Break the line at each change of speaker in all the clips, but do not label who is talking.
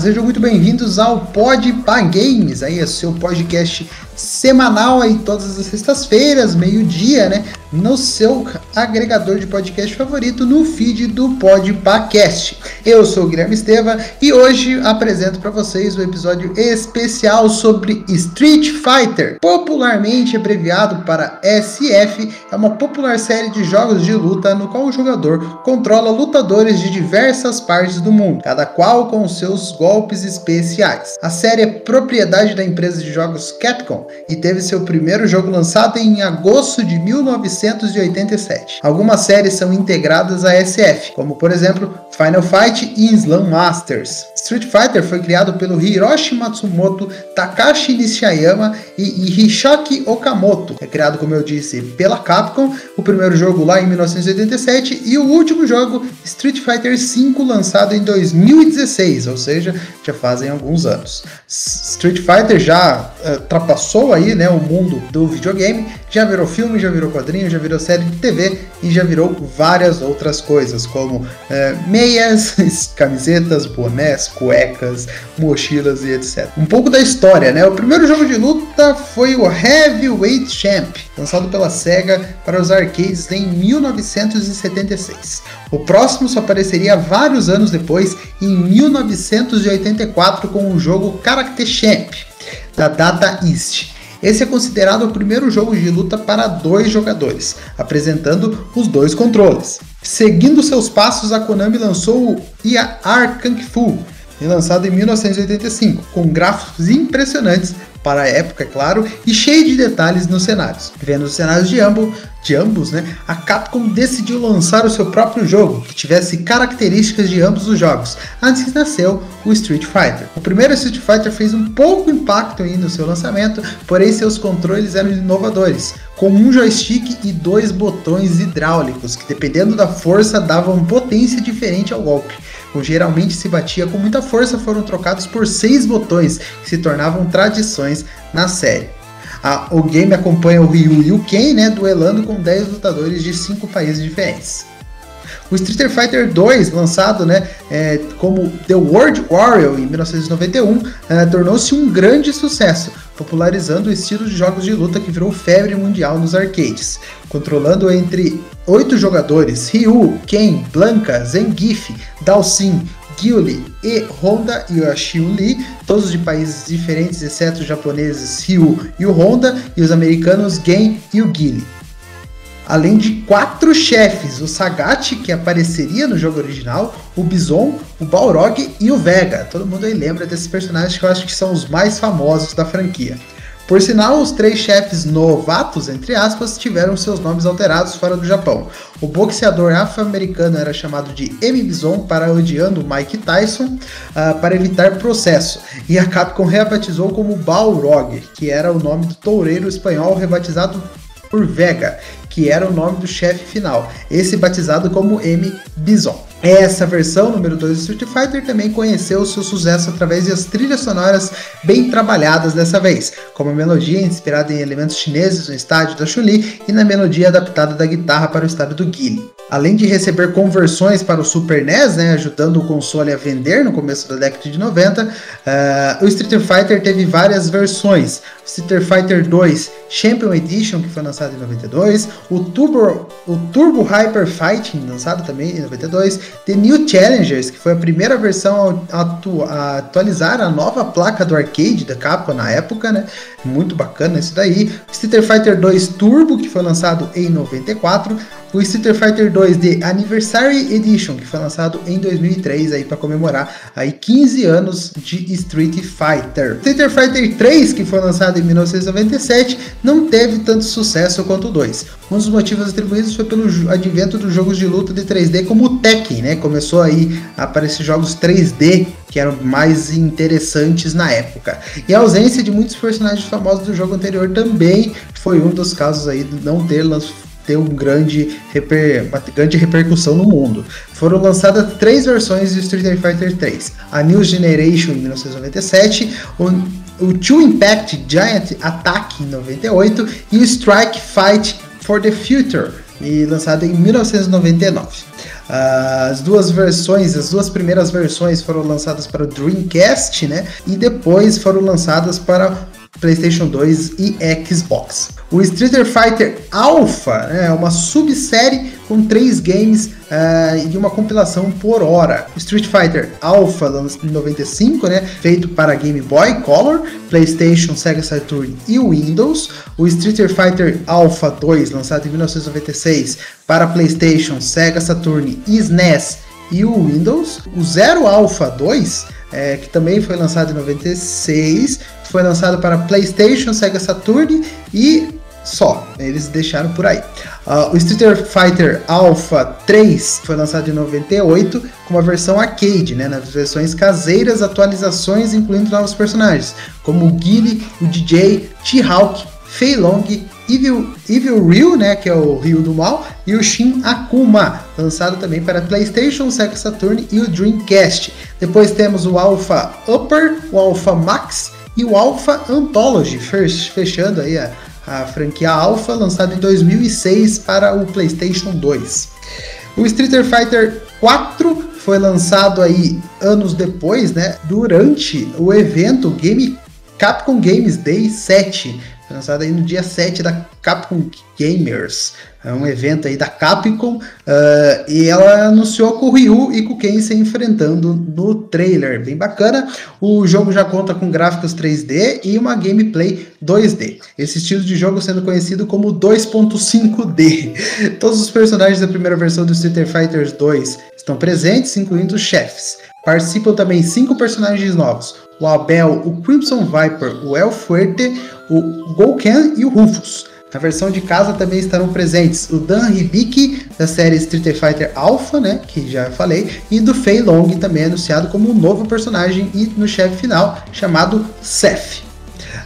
Sejam muito bem-vindos ao Pod Games, aí é seu podcast semanal aí todas as sextas-feiras, meio-dia, né? No seu agregador de podcast favorito, no feed do Podpacast. Eu sou o Guilherme Esteva e hoje apresento para vocês um episódio especial sobre Street Fighter, popularmente abreviado para SF, é uma popular série de jogos de luta no qual o jogador controla lutadores de diversas partes do mundo, cada qual com seus golpes especiais. A série é propriedade da empresa de jogos Capcom e teve seu primeiro jogo lançado em agosto de 1987. Algumas séries são integradas à SF, como por exemplo Final Fight e Slam Masters. Street Fighter foi criado pelo Hiroshi Matsumoto, Takashi Nishiyama e Hishoki Okamoto. É criado, como eu disse, pela Capcom, o primeiro jogo lá em 1987 e o último jogo, Street Fighter V, lançado em 2016, ou seja, já fazem alguns anos. Street Fighter já uh, ultrapassou aí, né, o mundo do videogame, já virou filme, já virou quadrinho, já virou série de TV e já virou várias outras coisas, como uh, meias, camisetas, bonés, cuecas, mochilas e etc. Um pouco da história, né? O primeiro jogo de luta foi o Heavyweight Champ, lançado pela Sega para os arcades em 1976. O próximo só apareceria vários anos depois, em 1984, com o jogo Character Champ, da Data East. Esse é considerado o primeiro jogo de luta para dois jogadores, apresentando os dois controles. Seguindo seus passos, a Konami lançou o IAR Kung Fu, lançado em 1985, com gráficos impressionantes para a época, é claro, e cheio de detalhes nos cenários. Vendo os cenários de ambos, de ambos, né, a Capcom decidiu lançar o seu próprio jogo, que tivesse características de ambos os jogos. Antes nasceu o Street Fighter. O primeiro Street Fighter fez um pouco impacto no seu lançamento, porém seus controles eram inovadores, com um joystick e dois botões hidráulicos, que dependendo da força davam potência diferente ao golpe ou geralmente se batia com muita força, foram trocados por seis botões, que se tornavam tradições na série. o game acompanha o Ryu e o Ken, né, duelando com 10 lutadores de 5 países diferentes. O Street Fighter 2, lançado né, é, como The World Warrior em 1991, é, tornou-se um grande sucesso, popularizando o estilo de jogos de luta que virou febre mundial nos arcades, controlando entre oito jogadores: Ryu, Ken, Blanca, Zangief, Dalsin, Gyuli e Honda e a todos de países diferentes, exceto os japoneses Ryu e o Honda, e os americanos Gen e o Gilly além de quatro chefes: o Sagat, que apareceria no jogo original, o Bison, o Balrog e o Vega. Todo mundo aí lembra desses personagens que eu acho que são os mais famosos da franquia. Por sinal, os três chefes novatos, entre aspas, tiveram seus nomes alterados fora do Japão. O boxeador afro-americano era chamado de M. Bison, parodiando Mike Tyson, uh, para evitar processo. E a Capcom rebatizou como Balrog, que era o nome do toureiro espanhol rebatizado por Vega, que era o nome do chefe final, esse batizado como M. Bison. Essa versão número 2 do Street Fighter também conheceu seu sucesso através das trilhas sonoras bem trabalhadas dessa vez, como a melodia inspirada em elementos chineses no estádio da Chun-Li e na melodia adaptada da guitarra para o estádio do Guile. Além de receber conversões para o Super NES, né, ajudando o console a vender no começo da década de 90, uh, eh, o Street Fighter teve várias versões. Street Fighter 2 Champion Edition, que foi lançado em 92, o Turbo, o Turbo Hyper Fighting, lançado também em 92, The New Challengers, que foi a primeira versão a, atu a atualizar a nova placa do arcade da Capcom na época, né? Muito bacana isso daí. Street Fighter 2 Turbo, que foi lançado em 94, o Street Fighter 2 The Anniversary Edition, que foi lançado em 2003 aí para comemorar aí 15 anos de Street Fighter. Street Fighter 3, que foi lançado em 1997, não teve tanto sucesso quanto o 2. Um dos motivos atribuídos foi pelo advento dos jogos de luta de 3D como o Tekken, né? Começou aí a aparecer jogos 3D que eram mais interessantes na época. E a ausência de muitos personagens famosos do jogo anterior também foi um dos casos aí de não ter ter um grande reper, uma grande repercussão no mundo. Foram lançadas três versões de Street Fighter 3: a New Generation em 1997, o, o Two Impact Giant Attack em 98 e o Strike Fight for the Future, lançado em 1999. As duas versões, as duas primeiras versões foram lançadas para o Dreamcast, né? E depois foram lançadas para PlayStation 2 e Xbox. O Street Fighter Alpha né, é uma subsérie com três games uh, e uma compilação por hora. Street Fighter Alpha, em 95, né, feito para Game Boy Color, PlayStation, Sega Saturn e Windows. O Street Fighter Alpha 2, lançado em 1996 para PlayStation, Sega Saturn e SNES e o Windows. O Zero Alpha 2, é, que também foi lançado em 96, foi lançado para PlayStation, Sega Saturn e só. Eles deixaram por aí. Uh, o Street Fighter Alpha 3 foi lançado em 98 com uma versão arcade, né, nas versões caseiras, atualizações incluindo novos personagens, como o Guile, o DJ, T-Hawk, Fei Long, Evil, Evil Ryu, né, que é o Ryu do Mal, e o Shin Akuma, lançado também para PlayStation, Sega Saturn e o Dreamcast. Depois temos o Alpha Upper, o Alpha Max e o Alpha Anthology, fechando aí a, a franquia Alpha, lançado em 2006 para o PlayStation 2. O Street Fighter 4 foi lançado aí anos depois, né, durante o evento Game Capcom Games Day 7, foi lançado aí no dia 7 da Capcom Gamers, é um evento aí da Capcom, uh, e ela anunciou com o Ryu e com Ken se enfrentando no trailer, bem bacana. O jogo já conta com gráficos 3D e uma gameplay 2D. Esse estilo de jogo sendo conhecido como 2.5D. Todos os personagens da primeira versão do Street Fighter 2 estão presentes, incluindo os chefes. Participam também cinco personagens novos: o Abel, o Crimson Viper, o El Fuerte, o Golken e o Rufus. Na versão de casa também estarão presentes o Dan Hibiki, da série Street Fighter Alpha, né, que já falei, e do Fei Long, também anunciado como um novo personagem e no chefe final, chamado Seth.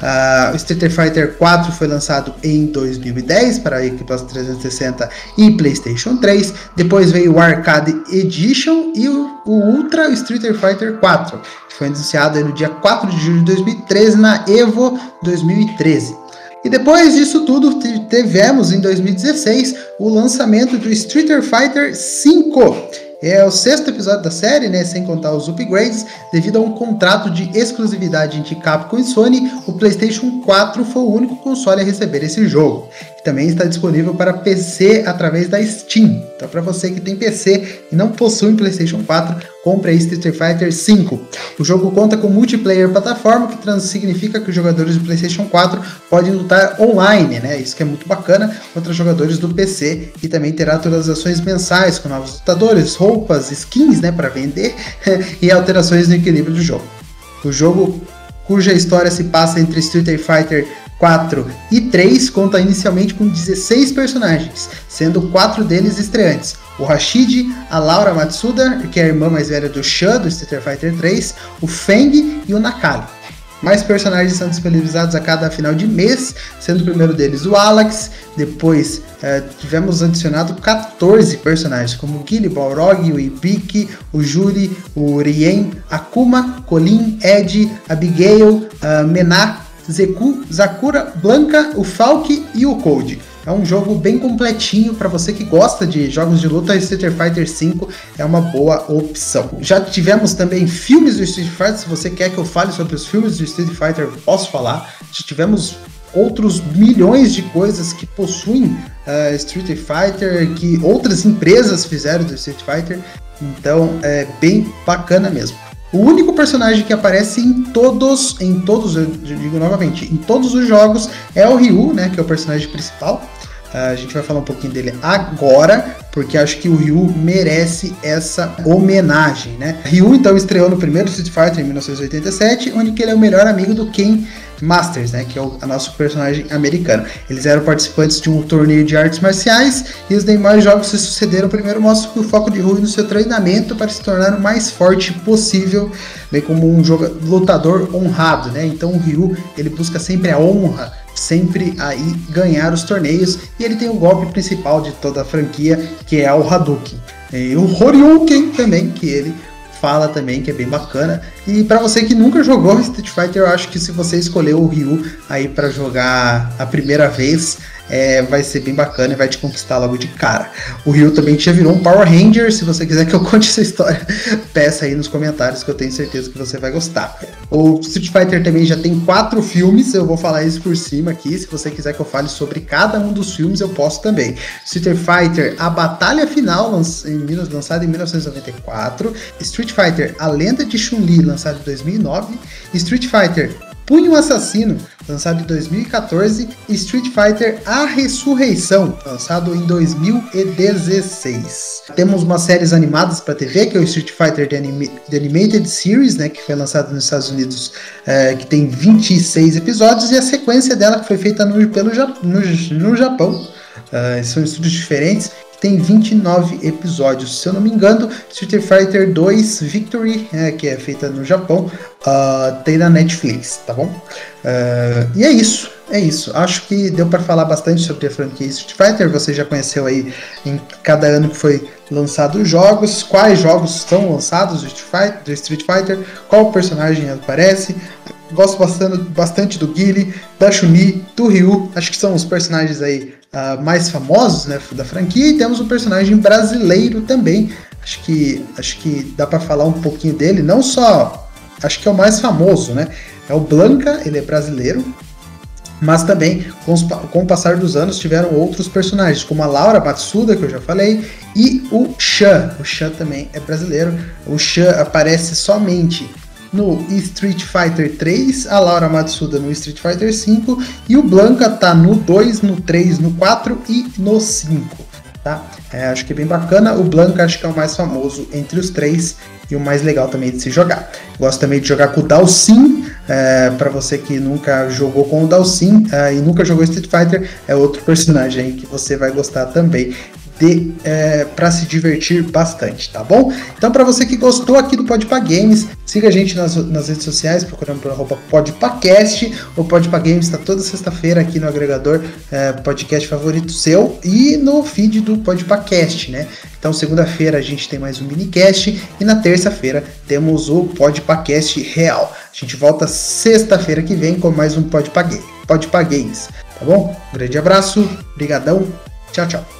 Uh, o Street Fighter 4 foi lançado em 2010 para equipas 360 e PlayStation 3. Depois veio o Arcade Edition e o, o Ultra Street Fighter 4, que foi anunciado no dia 4 de julho de 2013 na Evo 2013. E depois disso tudo, tivemos em 2016 o lançamento do Street Fighter V é o sexto episódio da série, né, sem contar os upgrades, devido a um contrato de exclusividade entre Capcom e Sony, o PlayStation 4 foi o único console a receber esse jogo, que também está disponível para PC através da Steam. Então, para você que tem PC e não possui um PlayStation 4, compre aí Street Fighter V. O jogo conta com multiplayer plataforma, que significa que os jogadores do PlayStation 4 podem lutar online, né? Isso que é muito bacana contra jogadores do PC e também terá atualizações mensais com novos lutadores, roupas, skins, né, para vender e alterações no equilíbrio do jogo. O jogo cuja história se passa entre Street Fighter 4 e 3 conta inicialmente com 16 personagens, sendo quatro deles estreantes. O Rashid, a Laura Matsuda, que é a irmã mais velha do Shan do Street Fighter 3, o Feng e o Nakali. Mais personagens são disponibilizados a cada final de mês, sendo o primeiro deles o Alex, depois é, tivemos adicionado 14 personagens, como o Guile, Balrog, o Ibiki, o Juri, o Rien, Akuma, Colin, Ed, Abigail, uh, Mená, Zeku, Zakura, Blanca, o Falk e o Code. É um jogo bem completinho para você que gosta de jogos de luta. Street Fighter V é uma boa opção. Já tivemos também filmes do Street Fighter. Se você quer que eu fale sobre os filmes do Street Fighter, posso falar. Já tivemos outros milhões de coisas que possuem uh, Street Fighter, que outras empresas fizeram do Street Fighter. Então é bem bacana mesmo. O único personagem que aparece em todos, em todos, eu digo novamente, em todos os jogos é o Ryu, né, que é o personagem principal. Uh, a gente vai falar um pouquinho dele agora, porque acho que o Ryu merece essa homenagem, né? Ryu então estreou no primeiro Street Fighter em 1987, onde ele é o melhor amigo do Ken Masters, né, que é o nosso personagem americano. Eles eram participantes de um torneio de artes marciais e os demais jogos se sucederam. Primeiro mostra o foco de Rui no seu treinamento para se tornar o mais forte possível, bem como um jogador, lutador honrado, né? Então o Ryu ele busca sempre a honra, sempre aí ganhar os torneios e ele tem o golpe principal de toda a franquia que é o Hadouken. E o Horyuken também, que ele fala também, que é bem bacana. E para você que nunca jogou Street Fighter, eu acho que se você escolher o Ryu aí para jogar a primeira vez, é, vai ser bem bacana e vai te conquistar logo de cara. O Ryu também já virou um Power Ranger, se você quiser que eu conte essa história, peça aí nos comentários que eu tenho certeza que você vai gostar. O Street Fighter também já tem quatro filmes, eu vou falar isso por cima aqui, se você quiser que eu fale sobre cada um dos filmes, eu posso também. Street Fighter, a batalha final, lançada em 1994, Street Fighter, a lenda de Chun-Li, lançado em 2009, Street Fighter Punho Assassino, lançado em 2014, e Street Fighter A Ressurreição, lançado em 2016. Temos umas séries animadas para TV, que é o Street Fighter The, The, Animated Series, né, que foi lançado nos Estados Unidos, é, que tem 26 episódios, e a sequência dela que foi feita no, pelo, no, no Japão. Uh, são estudos diferentes tem 29 episódios. Se eu não me engano, Street Fighter 2 Victory, é, que é feita no Japão, uh, tem na Netflix, tá bom? Uh, e é isso, é isso. Acho que deu para falar bastante sobre a franquia Street Fighter. Você já conheceu aí em cada ano que foi lançado os jogos, quais jogos são lançados do Street Fighter qual personagem aparece. Gosto bastante, bastante do Guile, da Chun-Li, do Ryu. Acho que são os personagens aí uh, mais famosos né, da franquia e temos um personagem brasileiro também. Acho que, acho que dá para falar um pouquinho dele, não só. Acho que é o mais famoso, né? É o Blanca, ele é brasileiro, mas também com, os, com, o passar dos anos tiveram outros personagens, como a Laura Matsuda, que eu já falei, e o Shan. O Shan também é brasileiro. O Shan aparece somente no Street Fighter 3, a Laura Matsuda no Street Fighter 5 e o Blanca tá no 2, no 3, no 4 e no 5. Tá? É, acho que é bem bacana. O Blanca acho que é o mais famoso entre os três e o mais legal também de se jogar. Gosto também de jogar com o Dalsin, é, para você que nunca jogou com o Dalsin é, e nunca jogou Street Fighter, é outro personagem que você vai gostar também de é, para se divertir bastante, tá bom? Então, para você que gostou aqui do Podpah Games, siga a gente nas, nas redes sociais, procurando por arroba PodPahCast. O Podpah Games está toda sexta-feira aqui no agregador é, podcast favorito seu e no feed do PodPahCast, né? Então, segunda-feira a gente tem mais um minicast e na terça-feira temos o PodPahCast real. A gente volta sexta-feira que vem com mais um Podpah Games, tá bom? Um grande abraço, brigadão, tchau, tchau.